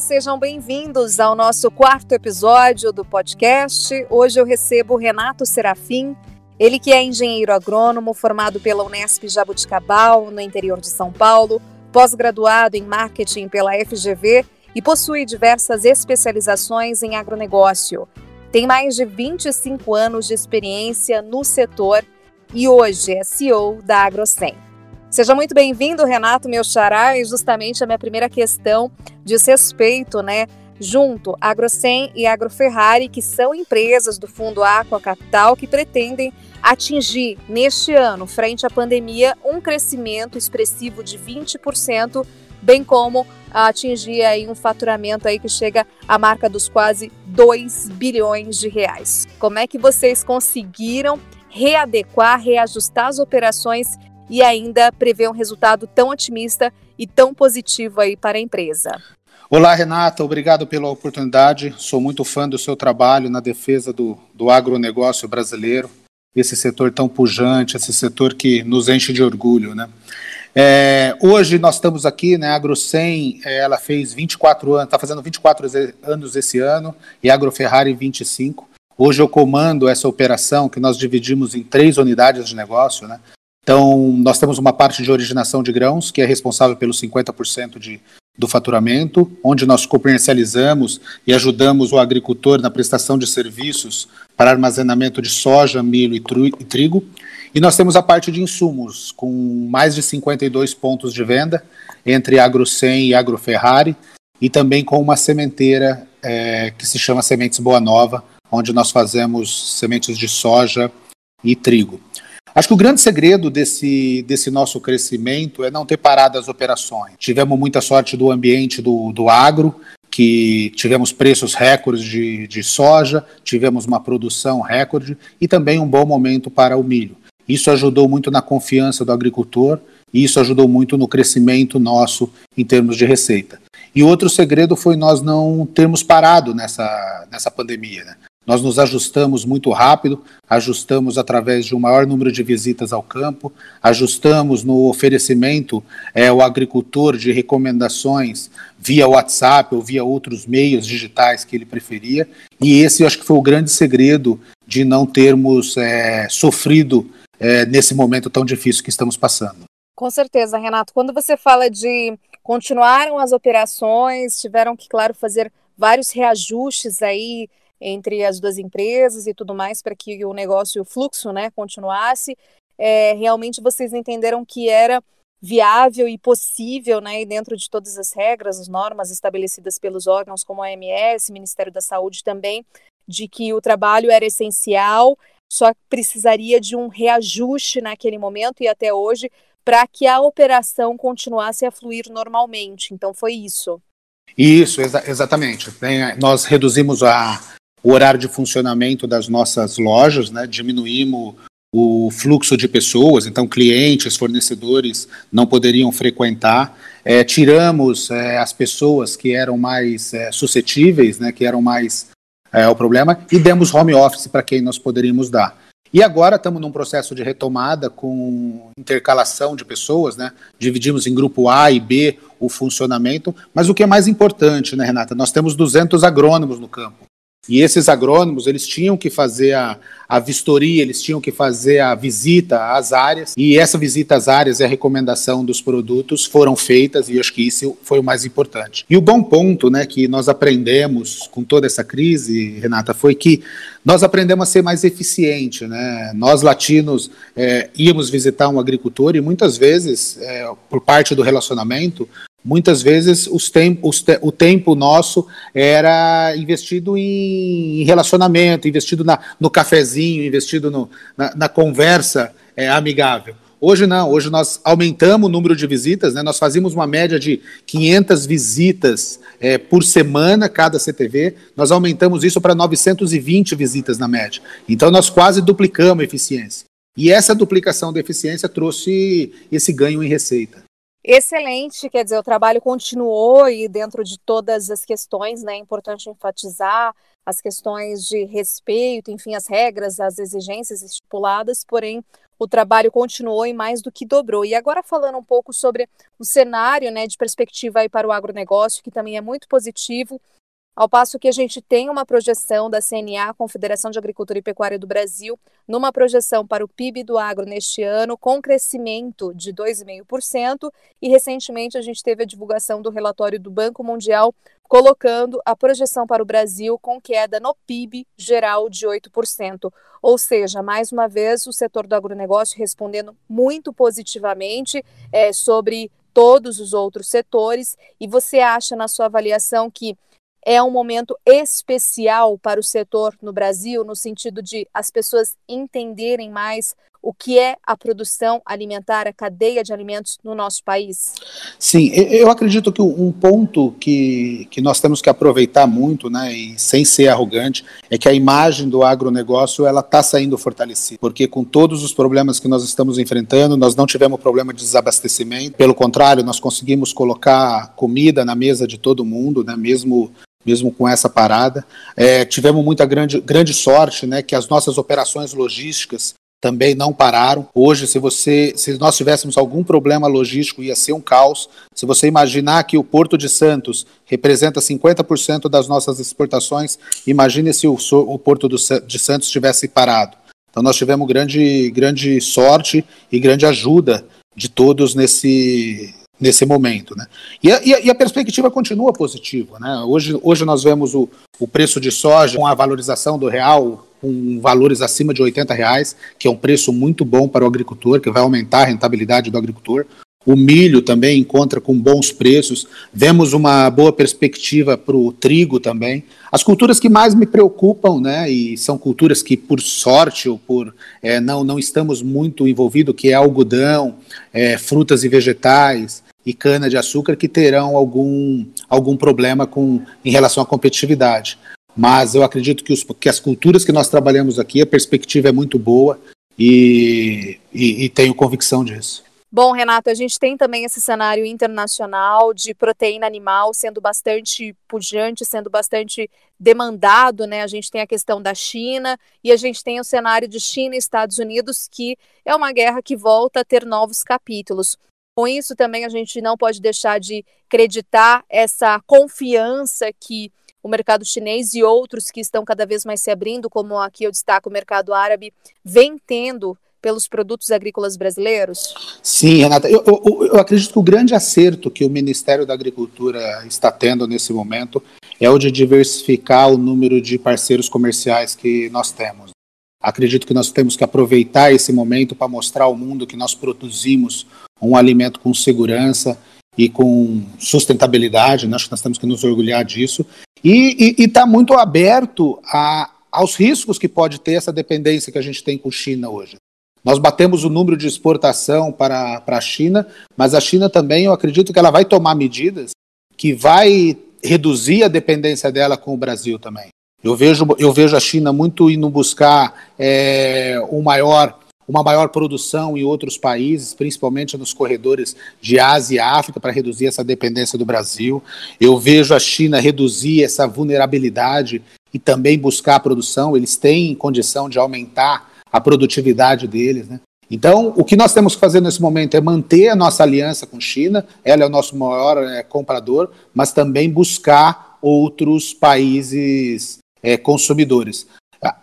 Sejam bem-vindos ao nosso quarto episódio do podcast. Hoje eu recebo Renato Serafim, ele que é engenheiro agrônomo formado pela Unesp Jabuticabal, no interior de São Paulo, pós-graduado em marketing pela FGV e possui diversas especializações em agronegócio. Tem mais de 25 anos de experiência no setor e hoje é CEO da AgroSem. Seja muito bem-vindo, Renato, meu xará, e justamente a minha primeira questão diz respeito, né, junto AgroSem e AgroFerrari, que são empresas do Fundo Aqua Capital que pretendem atingir neste ano, frente à pandemia, um crescimento expressivo de 20%, bem como atingir aí um faturamento aí que chega à marca dos quase 2 bilhões de reais. Como é que vocês conseguiram readequar, reajustar as operações e ainda prevê um resultado tão otimista e tão positivo aí para a empresa. Olá, Renata, obrigado pela oportunidade. Sou muito fã do seu trabalho na defesa do, do agronegócio brasileiro, esse setor tão pujante, esse setor que nos enche de orgulho, né? É, hoje nós estamos aqui, né, a AgroSem, é, ela fez 24 anos, está fazendo 24 anos esse ano, e a AgroFerrari 25. Hoje eu comando essa operação que nós dividimos em três unidades de negócio, né? Então, nós temos uma parte de originação de grãos, que é responsável pelos 50% de, do faturamento, onde nós comercializamos e ajudamos o agricultor na prestação de serviços para armazenamento de soja, milho e trigo. E nós temos a parte de insumos, com mais de 52 pontos de venda entre AgroSem e AgroFerrari, e também com uma sementeira é, que se chama Sementes Boa Nova, onde nós fazemos sementes de soja e trigo. Acho que o grande segredo desse, desse nosso crescimento é não ter parado as operações. Tivemos muita sorte do ambiente do, do agro, que tivemos preços recordes de, de soja, tivemos uma produção recorde e também um bom momento para o milho. Isso ajudou muito na confiança do agricultor e isso ajudou muito no crescimento nosso em termos de receita. E outro segredo foi nós não termos parado nessa, nessa pandemia. Né? Nós nos ajustamos muito rápido, ajustamos através de um maior número de visitas ao campo, ajustamos no oferecimento é, ao agricultor de recomendações via WhatsApp ou via outros meios digitais que ele preferia. E esse eu acho que foi o grande segredo de não termos é, sofrido é, nesse momento tão difícil que estamos passando. Com certeza, Renato. Quando você fala de continuaram as operações, tiveram que, claro, fazer vários reajustes aí entre as duas empresas e tudo mais para que o negócio, o fluxo, né, continuasse. É, realmente vocês entenderam que era viável e possível, né, dentro de todas as regras, as normas estabelecidas pelos órgãos como a OMS, Ministério da Saúde também, de que o trabalho era essencial, só precisaria de um reajuste naquele momento e até hoje para que a operação continuasse a fluir normalmente. Então foi isso. Isso, exa exatamente. Nós reduzimos a, o horário de funcionamento das nossas lojas, né, diminuímos o fluxo de pessoas, então clientes, fornecedores não poderiam frequentar, é, tiramos é, as pessoas que eram mais é, suscetíveis, né, que eram mais é, o problema, e demos home office para quem nós poderíamos dar. E agora estamos num processo de retomada com intercalação de pessoas, né? Dividimos em grupo A e B o funcionamento, mas o que é mais importante, né, Renata? Nós temos 200 agrônomos no campo. E esses agrônomos, eles tinham que fazer a, a vistoria, eles tinham que fazer a visita às áreas, e essa visita às áreas e a recomendação dos produtos foram feitas, e acho que isso foi o mais importante. E o bom ponto né, que nós aprendemos com toda essa crise, Renata, foi que nós aprendemos a ser mais eficiente. Né? Nós, latinos, é, íamos visitar um agricultor e muitas vezes, é, por parte do relacionamento, Muitas vezes os tem, os te, o tempo nosso era investido em relacionamento, investido na, no cafezinho, investido no, na, na, conversa é, amigável. Hoje não, hoje nós aumentamos o número de visitas, né? nós fazíamos uma média de 500 visitas é, por semana cada CTV, nós aumentamos isso para 920 visitas na média. Então nós quase duplicamos a eficiência. E essa duplicação da eficiência trouxe esse ganho em receita excelente, quer dizer, o trabalho continuou e dentro de todas as questões, né, é importante enfatizar as questões de respeito, enfim, as regras, as exigências estipuladas, porém o trabalho continuou e mais do que dobrou. E agora falando um pouco sobre o cenário né, de perspectiva aí para o agronegócio, que também é muito positivo, ao passo que a gente tem uma projeção da CNA, Confederação de Agricultura e Pecuária do Brasil, numa projeção para o PIB do agro neste ano, com crescimento de 2,5%, e recentemente a gente teve a divulgação do relatório do Banco Mundial, colocando a projeção para o Brasil com queda no PIB geral de 8%. Ou seja, mais uma vez, o setor do agronegócio respondendo muito positivamente é, sobre todos os outros setores, e você acha, na sua avaliação, que é um momento especial para o setor no Brasil, no sentido de as pessoas entenderem mais o que é a produção alimentar, a cadeia de alimentos no nosso país? Sim, eu acredito que um ponto que, que nós temos que aproveitar muito, né, e sem ser arrogante, é que a imagem do agronegócio ela está saindo fortalecida, porque com todos os problemas que nós estamos enfrentando, nós não tivemos problema de desabastecimento, pelo contrário, nós conseguimos colocar comida na mesa de todo mundo, né, mesmo mesmo com essa parada. É, tivemos muita grande, grande sorte, né, que as nossas operações logísticas também não pararam. Hoje, se você, se nós tivéssemos algum problema logístico, ia ser um caos. Se você imaginar que o Porto de Santos representa 50% das nossas exportações, imagine se o, o Porto do, de Santos tivesse parado. Então, nós tivemos grande, grande sorte e grande ajuda de todos nesse, nesse momento. Né? E, a, e a perspectiva continua positiva. Né? Hoje, hoje nós vemos o, o preço de soja com a valorização do real com valores acima de 80 reais, que é um preço muito bom para o agricultor, que vai aumentar a rentabilidade do agricultor. O milho também encontra com bons preços. Vemos uma boa perspectiva para o trigo também. As culturas que mais me preocupam, né, e são culturas que, por sorte ou por é, não, não estamos muito envolvidos, que é algodão, é, frutas e vegetais, e cana-de-açúcar que terão algum, algum problema com, em relação à competitividade. Mas eu acredito que, os, que as culturas que nós trabalhamos aqui, a perspectiva é muito boa e, e, e tenho convicção disso. Bom, Renato, a gente tem também esse cenário internacional de proteína animal sendo bastante pujante, sendo bastante demandado, né? A gente tem a questão da China e a gente tem o cenário de China e Estados Unidos, que é uma guerra que volta a ter novos capítulos. Com isso, também a gente não pode deixar de acreditar essa confiança que o mercado chinês e outros que estão cada vez mais se abrindo, como aqui eu destaco o mercado árabe, vem tendo pelos produtos agrícolas brasileiros? Sim, Renata. Eu, eu, eu, acredito que o grande acerto que o Ministério da Agricultura está tendo nesse momento é o de diversificar o número de parceiros comerciais que nós temos. Acredito que nós temos que aproveitar esse momento para mostrar ao mundo que nós produzimos um alimento com segurança e com sustentabilidade, né? acho que nós temos que nos orgulhar disso, e está muito aberto a, aos riscos que pode ter essa dependência que a gente tem com China hoje. Nós batemos o número de exportação para, para a China, mas a China também, eu acredito que ela vai tomar medidas que vai reduzir a dependência dela com o Brasil também. Eu vejo, eu vejo a China muito indo buscar é, um maior, uma maior produção em outros países, principalmente nos corredores de Ásia e África, para reduzir essa dependência do Brasil. Eu vejo a China reduzir essa vulnerabilidade e também buscar a produção. Eles têm condição de aumentar a produtividade deles. Né? Então, o que nós temos que fazer nesse momento é manter a nossa aliança com China, ela é o nosso maior é, comprador, mas também buscar outros países é, consumidores.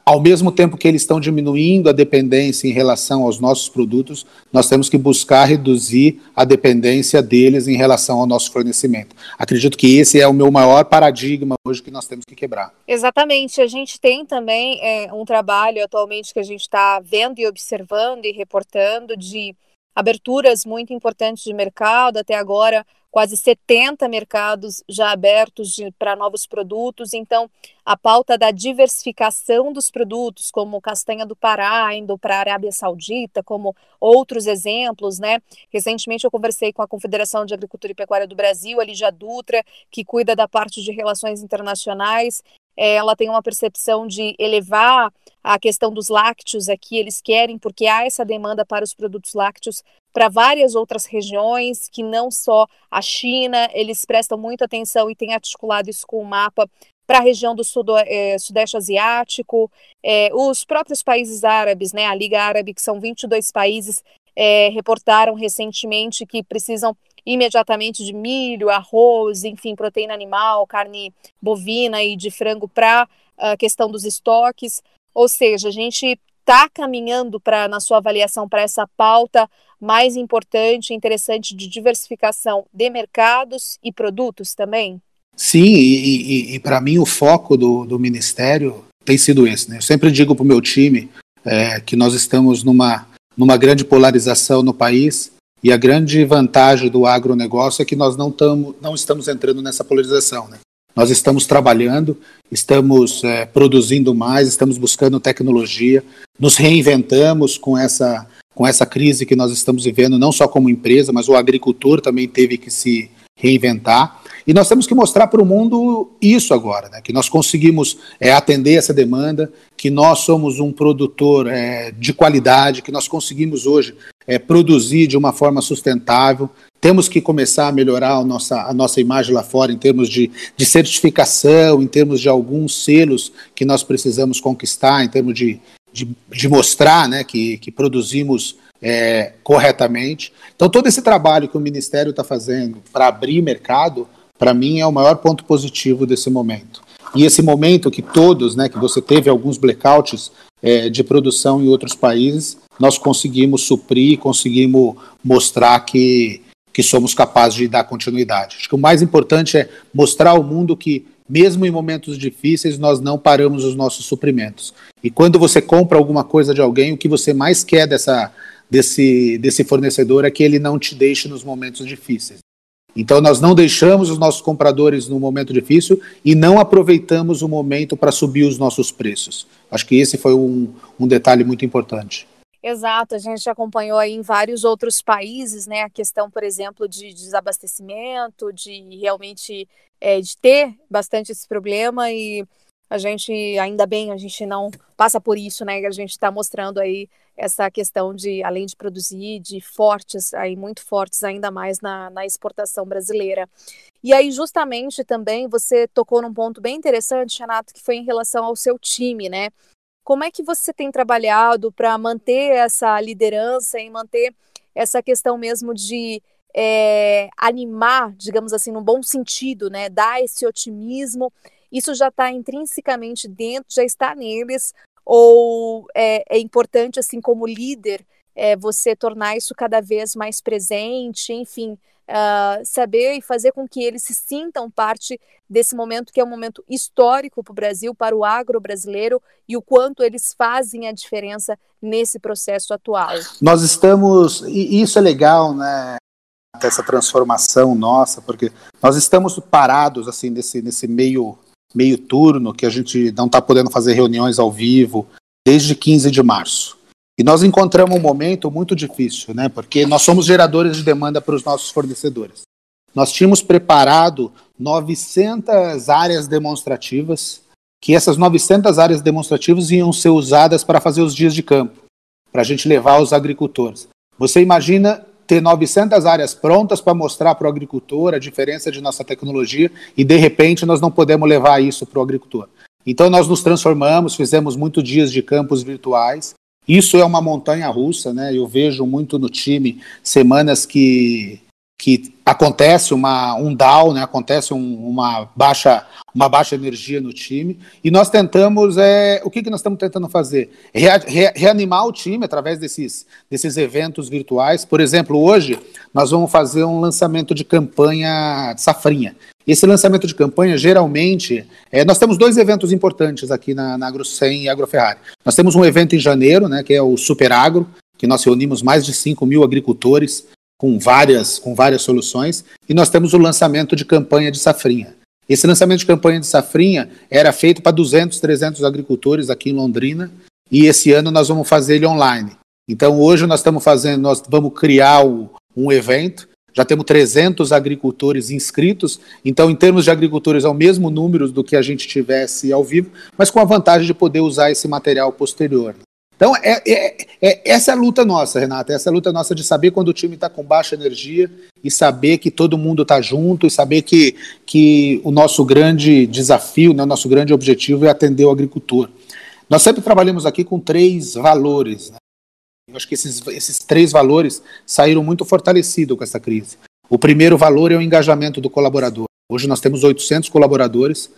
Ao mesmo tempo que eles estão diminuindo a dependência em relação aos nossos produtos, nós temos que buscar reduzir a dependência deles em relação ao nosso fornecimento. Acredito que esse é o meu maior paradigma hoje que nós temos que quebrar. Exatamente. A gente tem também é, um trabalho atualmente que a gente está vendo e observando e reportando de aberturas muito importantes de mercado. Até agora, quase 70 mercados já abertos para novos produtos. Então, a pauta da diversificação dos produtos, como castanha do Pará, indo para a Arábia Saudita, como outros exemplos, né? Recentemente eu conversei com a Confederação de Agricultura e Pecuária do Brasil, a Lígia Dutra, que cuida da parte de relações internacionais. É, ela tem uma percepção de elevar a questão dos lácteos aqui, eles querem, porque há essa demanda para os produtos lácteos para várias outras regiões, que não só a China, eles prestam muita atenção e têm articulado isso com o mapa para a região do sudo, é, Sudeste Asiático, é, os próprios países árabes, né, a Liga Árabe, que são 22 países, é, reportaram recentemente que precisam imediatamente de milho, arroz, enfim, proteína animal, carne bovina e de frango para a questão dos estoques. Ou seja, a gente está caminhando para, na sua avaliação, para essa pauta mais importante, interessante de diversificação de mercados e produtos também? Sim, e, e, e para mim o foco do, do Ministério tem sido esse. Né? Eu sempre digo para o meu time é, que nós estamos numa, numa grande polarização no país e a grande vantagem do agronegócio é que nós não, tamo, não estamos entrando nessa polarização. Né? Nós estamos trabalhando, estamos é, produzindo mais, estamos buscando tecnologia, nos reinventamos com essa, com essa crise que nós estamos vivendo, não só como empresa, mas o agricultor também teve que se reinventar. E nós temos que mostrar para o mundo isso agora, né? que nós conseguimos é, atender essa demanda, que nós somos um produtor é, de qualidade, que nós conseguimos hoje é, produzir de uma forma sustentável. Temos que começar a melhorar a nossa, a nossa imagem lá fora em termos de, de certificação, em termos de alguns selos que nós precisamos conquistar, em termos de, de, de mostrar né, que, que produzimos é, corretamente. Então, todo esse trabalho que o Ministério está fazendo para abrir mercado, para mim, é o maior ponto positivo desse momento. E esse momento que todos, né, que você teve alguns blackouts é, de produção em outros países, nós conseguimos suprir, conseguimos mostrar que, que somos capazes de dar continuidade. Acho que o mais importante é mostrar ao mundo que, mesmo em momentos difíceis, nós não paramos os nossos suprimentos. E quando você compra alguma coisa de alguém, o que você mais quer dessa, desse, desse fornecedor é que ele não te deixe nos momentos difíceis. Então, nós não deixamos os nossos compradores no momento difícil e não aproveitamos o momento para subir os nossos preços. Acho que esse foi um, um detalhe muito importante. Exato, a gente acompanhou aí em vários outros países, né, a questão, por exemplo, de desabastecimento, de realmente é, de ter bastante esse problema e a gente, ainda bem, a gente não passa por isso, né? A gente está mostrando aí essa questão de, além de produzir, de fortes, aí muito fortes ainda mais na, na exportação brasileira. E aí, justamente também, você tocou num ponto bem interessante, Renato, que foi em relação ao seu time, né? Como é que você tem trabalhado para manter essa liderança e manter essa questão mesmo de é, animar, digamos assim, no bom sentido, né? Dar esse otimismo isso já está intrinsecamente dentro, já está neles, ou é, é importante, assim, como líder, é, você tornar isso cada vez mais presente, enfim, uh, saber e fazer com que eles se sintam parte desse momento que é um momento histórico para o Brasil, para o agro brasileiro e o quanto eles fazem a diferença nesse processo atual. Nós estamos, e isso é legal, né? Essa transformação nossa, porque nós estamos parados assim nesse, nesse meio meio turno, que a gente não está podendo fazer reuniões ao vivo desde 15 de março. E nós encontramos um momento muito difícil, né? Porque nós somos geradores de demanda para os nossos fornecedores. Nós tínhamos preparado 900 áreas demonstrativas, que essas 900 áreas demonstrativas iam ser usadas para fazer os dias de campo, para a gente levar aos agricultores. Você imagina ter 900 áreas prontas para mostrar para o agricultor a diferença de nossa tecnologia e, de repente, nós não podemos levar isso para o agricultor. Então, nós nos transformamos, fizemos muitos dias de campos virtuais. Isso é uma montanha russa, né? Eu vejo muito no time semanas que que acontece uma, um down, né, acontece um, uma, baixa, uma baixa energia no time, e nós tentamos, é, o que, que nós estamos tentando fazer? Re, reanimar o time através desses, desses eventos virtuais. Por exemplo, hoje nós vamos fazer um lançamento de campanha de safrinha. Esse lançamento de campanha, geralmente, é, nós temos dois eventos importantes aqui na, na AgroSem e AgroFerrari. Nós temos um evento em janeiro, né, que é o Super Agro, que nós reunimos mais de 5 mil agricultores com várias, com várias soluções, e nós temos o lançamento de campanha de safrinha. Esse lançamento de campanha de safrinha era feito para 200, 300 agricultores aqui em Londrina, e esse ano nós vamos fazer ele online. Então hoje nós estamos fazendo, nós vamos criar o, um evento, já temos 300 agricultores inscritos, então em termos de agricultores é o mesmo número do que a gente tivesse ao vivo, mas com a vantagem de poder usar esse material posterior. Então, é, é, é, essa é a luta nossa, Renata, essa é a luta nossa de saber quando o time está com baixa energia e saber que todo mundo está junto e saber que, que o nosso grande desafio, né, o nosso grande objetivo é atender o agricultor. Nós sempre trabalhamos aqui com três valores. Né? Eu acho que esses, esses três valores saíram muito fortalecidos com essa crise. O primeiro valor é o engajamento do colaborador. Hoje nós temos 800 colaboradores.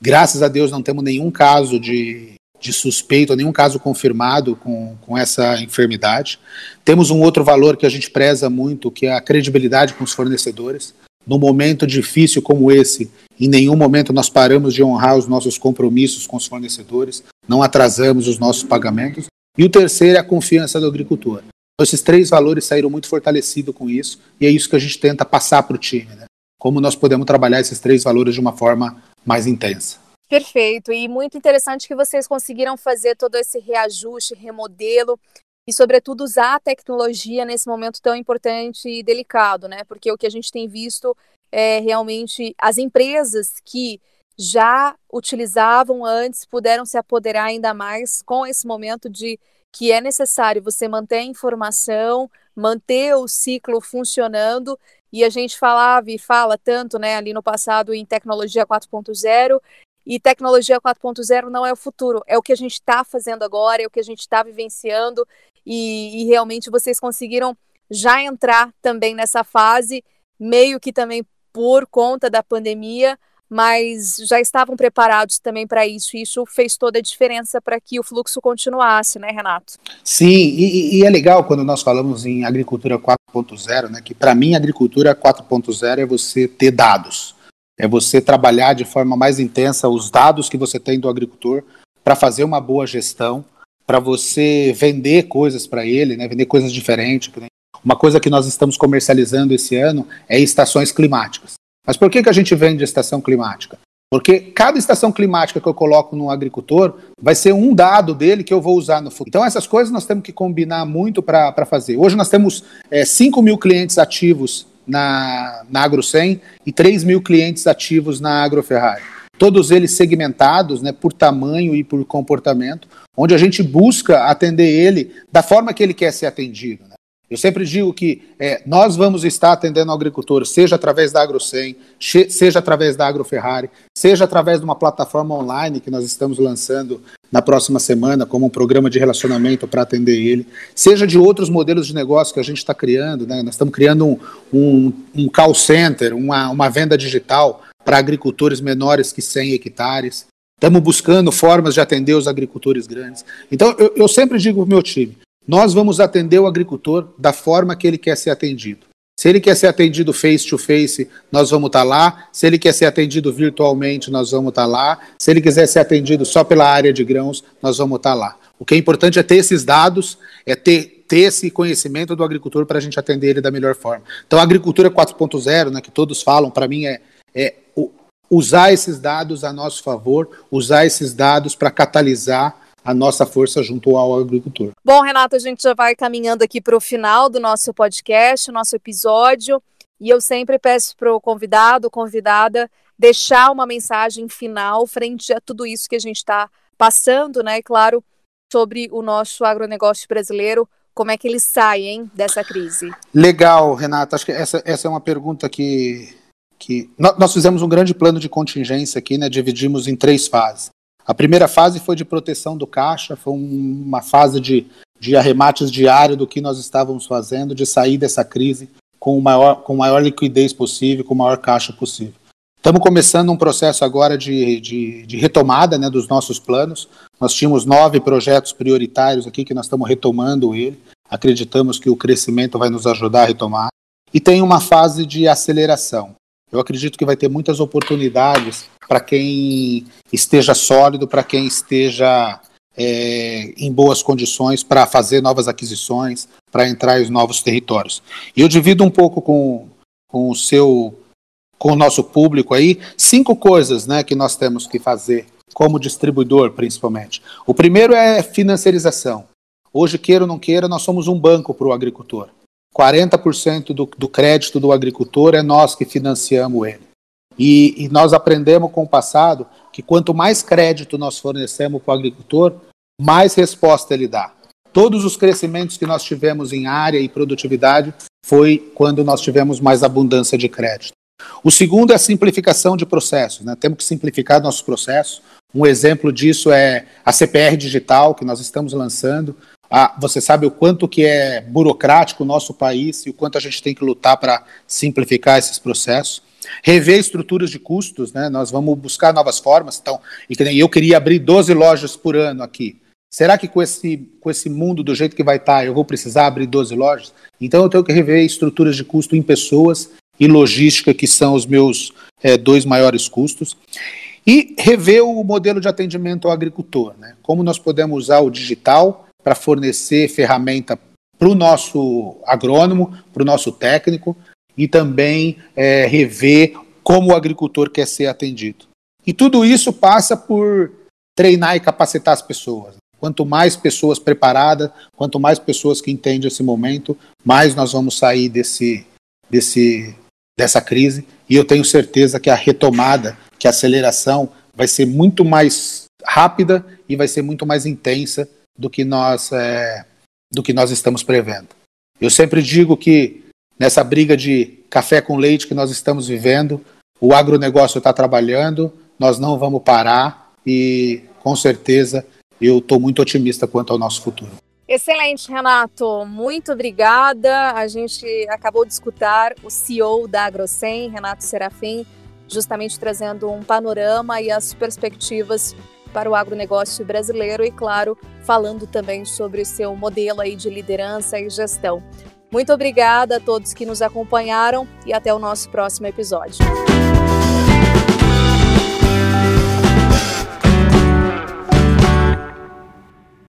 Graças a Deus não temos nenhum caso de, de suspeito, nenhum caso confirmado com, com essa enfermidade. Temos um outro valor que a gente preza muito, que é a credibilidade com os fornecedores. Num momento difícil como esse, em nenhum momento nós paramos de honrar os nossos compromissos com os fornecedores, não atrasamos os nossos pagamentos. E o terceiro é a confiança do agricultor. Então, esses três valores saíram muito fortalecidos com isso, e é isso que a gente tenta passar para o time. Né? Como nós podemos trabalhar esses três valores de uma forma mais intensa. Perfeito, e muito interessante que vocês conseguiram fazer todo esse reajuste, remodelo e, sobretudo, usar a tecnologia nesse momento tão importante e delicado, né? Porque o que a gente tem visto é realmente as empresas que já utilizavam antes puderam se apoderar ainda mais com esse momento de que é necessário você manter a informação, manter o ciclo funcionando e a gente falava e fala tanto, né, ali no passado em tecnologia 4.0 e tecnologia 4.0 não é o futuro, é o que a gente está fazendo agora, é o que a gente está vivenciando, e, e, realmente vocês conseguiram já entrar também nessa fase, meio que também por conta da pandemia, mas já estavam preparados também para isso, e isso fez toda a diferença para que o fluxo continuasse, né, Renato? Sim, e, e é legal quando nós falamos em agricultura 4.0, né, que para mim agricultura 4.0 é você ter dados é você trabalhar de forma mais intensa os dados que você tem do agricultor para fazer uma boa gestão, para você vender coisas para ele, né, vender coisas diferentes. Uma coisa que nós estamos comercializando esse ano é estações climáticas. Mas por que, que a gente vende estação climática? Porque cada estação climática que eu coloco no agricultor vai ser um dado dele que eu vou usar no futuro. Então, essas coisas nós temos que combinar muito para fazer. Hoje nós temos é, 5 mil clientes ativos na, na AgroSem e 3 mil clientes ativos na AgroFerrari. Todos eles segmentados né, por tamanho e por comportamento, onde a gente busca atender ele da forma que ele quer ser atendido. Eu sempre digo que é, nós vamos estar atendendo o agricultor, seja através da AgroSem, seja através da AgroFerrari, seja através de uma plataforma online que nós estamos lançando na próxima semana como um programa de relacionamento para atender ele, seja de outros modelos de negócio que a gente está criando. Né? Nós estamos criando um, um, um call center, uma, uma venda digital para agricultores menores que 100 hectares. Estamos buscando formas de atender os agricultores grandes. Então, eu, eu sempre digo para o meu time: nós vamos atender o agricultor da forma que ele quer ser atendido. Se ele quer ser atendido face to face, nós vamos estar tá lá. Se ele quer ser atendido virtualmente, nós vamos estar tá lá. Se ele quiser ser atendido só pela área de grãos, nós vamos estar tá lá. O que é importante é ter esses dados, é ter, ter esse conhecimento do agricultor para a gente atender ele da melhor forma. Então, a agricultura 4.0, né, que todos falam, para mim é, é usar esses dados a nosso favor, usar esses dados para catalisar a nossa força junto ao agricultor. Bom, Renato, a gente já vai caminhando aqui para o final do nosso podcast, nosso episódio, e eu sempre peço para o convidado, convidada, deixar uma mensagem final frente a tudo isso que a gente está passando, né? E claro, sobre o nosso agronegócio brasileiro, como é que ele sai, hein, dessa crise? Legal, Renata. Acho que essa, essa é uma pergunta que, que nós fizemos um grande plano de contingência aqui, né? Dividimos em três fases. A primeira fase foi de proteção do caixa, foi uma fase de, de arremates diário do que nós estávamos fazendo, de sair dessa crise com, maior, com maior liquidez possível, com o maior caixa possível. Estamos começando um processo agora de, de, de retomada né, dos nossos planos. Nós tínhamos nove projetos prioritários aqui que nós estamos retomando ele. Acreditamos que o crescimento vai nos ajudar a retomar. E tem uma fase de aceleração. Eu acredito que vai ter muitas oportunidades para quem esteja sólido, para quem esteja é, em boas condições para fazer novas aquisições, para entrar em novos territórios. E eu divido um pouco com, com o seu, com o nosso público aí, cinco coisas né, que nós temos que fazer como distribuidor, principalmente. O primeiro é financiarização. Hoje, queira ou não queira, nós somos um banco para o agricultor. 40% do, do crédito do agricultor é nós que financiamos ele. E, e, nós aprendemos com o passado que quanto mais crédito nós fornecemos para o agricultor, mais resposta ele dá. Todos os crescimentos que nós tivemos em área e produtividade foi quando nós tivemos mais abundância de crédito. O segundo é a simplificação de processos. Né? Temos que simplificar nossos processos. Um exemplo disso é a CPR digital que nós estamos lançando. Ah, você sabe o quanto que é burocrático o nosso país e o quanto a gente tem que lutar para simplificar esses processos. Rever estruturas de custos, né? nós vamos buscar novas formas. Então, e eu queria abrir 12 lojas por ano aqui. Será que com esse, com esse mundo do jeito que vai estar, tá, eu vou precisar abrir 12 lojas? Então eu tenho que rever estruturas de custo em pessoas e logística, que são os meus é, dois maiores custos. E rever o modelo de atendimento ao agricultor. Né? Como nós podemos usar o digital para fornecer ferramenta para o nosso agrônomo, para o nosso técnico, e também é, rever como o agricultor quer ser atendido. E tudo isso passa por treinar e capacitar as pessoas. Quanto mais pessoas preparadas, quanto mais pessoas que entendem esse momento, mais nós vamos sair desse, desse, dessa crise. E eu tenho certeza que a retomada, que a aceleração vai ser muito mais rápida e vai ser muito mais intensa do que nós, é, do que nós estamos prevendo. Eu sempre digo que nessa briga de café com leite que nós estamos vivendo, o agronegócio está trabalhando, nós não vamos parar e com certeza eu estou muito otimista quanto ao nosso futuro. Excelente, Renato. Muito obrigada. A gente acabou de escutar o CEO da AgroSem, Renato Serafim, justamente trazendo um panorama e as perspectivas para o agronegócio brasileiro e, claro, falando também sobre seu modelo aí de liderança e gestão. Muito obrigada a todos que nos acompanharam e até o nosso próximo episódio.